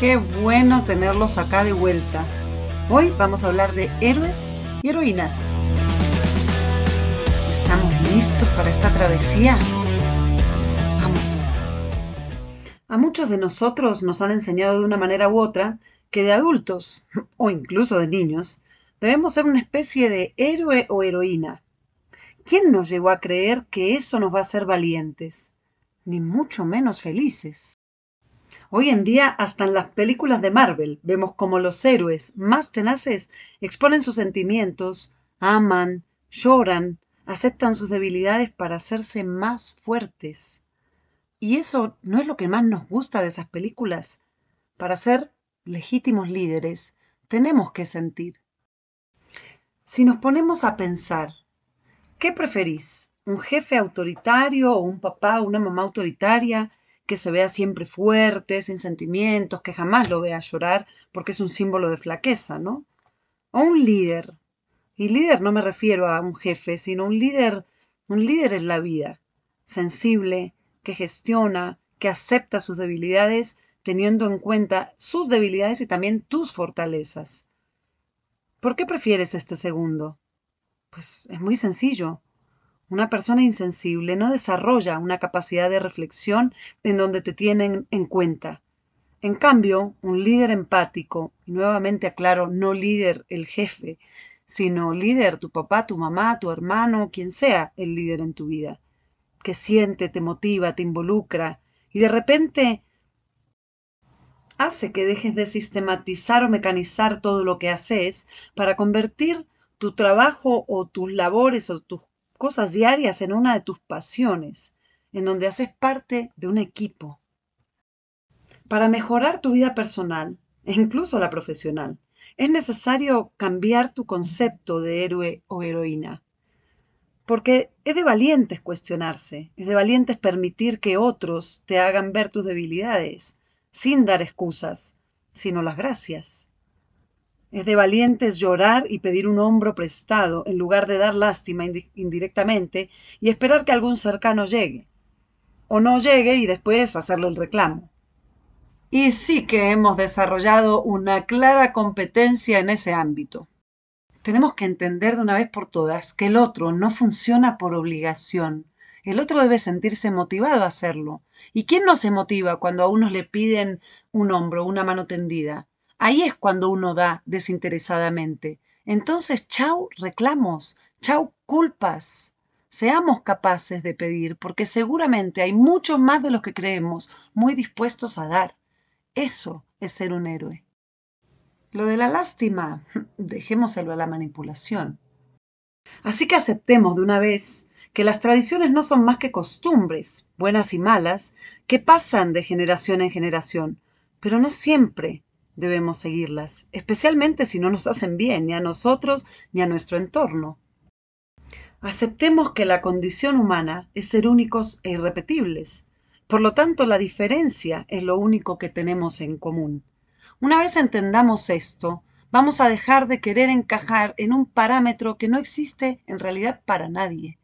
Qué bueno tenerlos acá de vuelta. Hoy vamos a hablar de héroes y heroínas. ¿Estamos listos para esta travesía? Vamos. A muchos de nosotros nos han enseñado de una manera u otra que de adultos, o incluso de niños, debemos ser una especie de héroe o heroína. ¿Quién nos llevó a creer que eso nos va a hacer valientes? Ni mucho menos felices. Hoy en día, hasta en las películas de Marvel, vemos como los héroes más tenaces exponen sus sentimientos, aman, lloran, aceptan sus debilidades para hacerse más fuertes. Y eso no es lo que más nos gusta de esas películas. Para ser legítimos líderes, tenemos que sentir. Si nos ponemos a pensar, ¿qué preferís? ¿Un jefe autoritario o un papá o una mamá autoritaria? Que se vea siempre fuerte, sin sentimientos, que jamás lo vea llorar porque es un símbolo de flaqueza, ¿no? O un líder. Y líder no me refiero a un jefe, sino un líder, un líder en la vida, sensible, que gestiona, que acepta sus debilidades teniendo en cuenta sus debilidades y también tus fortalezas. ¿Por qué prefieres este segundo? Pues es muy sencillo. Una persona insensible no desarrolla una capacidad de reflexión en donde te tienen en cuenta. En cambio, un líder empático, y nuevamente aclaro, no líder el jefe, sino líder tu papá, tu mamá, tu hermano, quien sea el líder en tu vida, que siente, te motiva, te involucra, y de repente hace que dejes de sistematizar o mecanizar todo lo que haces para convertir tu trabajo o tus labores o tus cosas diarias en una de tus pasiones, en donde haces parte de un equipo. Para mejorar tu vida personal e incluso la profesional, es necesario cambiar tu concepto de héroe o heroína. Porque es de valientes cuestionarse, es de valientes permitir que otros te hagan ver tus debilidades, sin dar excusas, sino las gracias. Es de valientes llorar y pedir un hombro prestado en lugar de dar lástima indirectamente y esperar que algún cercano llegue. O no llegue y después hacerle el reclamo. Y sí que hemos desarrollado una clara competencia en ese ámbito. Tenemos que entender de una vez por todas que el otro no funciona por obligación. El otro debe sentirse motivado a hacerlo. ¿Y quién no se motiva cuando a unos le piden un hombro, una mano tendida? Ahí es cuando uno da desinteresadamente. Entonces, chau reclamos, chau culpas. Seamos capaces de pedir, porque seguramente hay muchos más de los que creemos muy dispuestos a dar. Eso es ser un héroe. Lo de la lástima, dejémoselo a la manipulación. Así que aceptemos de una vez que las tradiciones no son más que costumbres, buenas y malas, que pasan de generación en generación, pero no siempre debemos seguirlas, especialmente si no nos hacen bien ni a nosotros ni a nuestro entorno. Aceptemos que la condición humana es ser únicos e irrepetibles. Por lo tanto, la diferencia es lo único que tenemos en común. Una vez entendamos esto, vamos a dejar de querer encajar en un parámetro que no existe en realidad para nadie.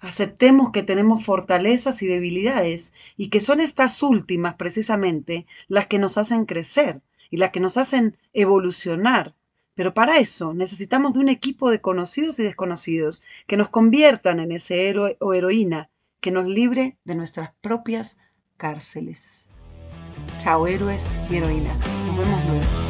Aceptemos que tenemos fortalezas y debilidades y que son estas últimas precisamente las que nos hacen crecer y las que nos hacen evolucionar. Pero para eso necesitamos de un equipo de conocidos y desconocidos que nos conviertan en ese héroe o heroína que nos libre de nuestras propias cárceles. Chao héroes y heroínas. Nos vemos luego.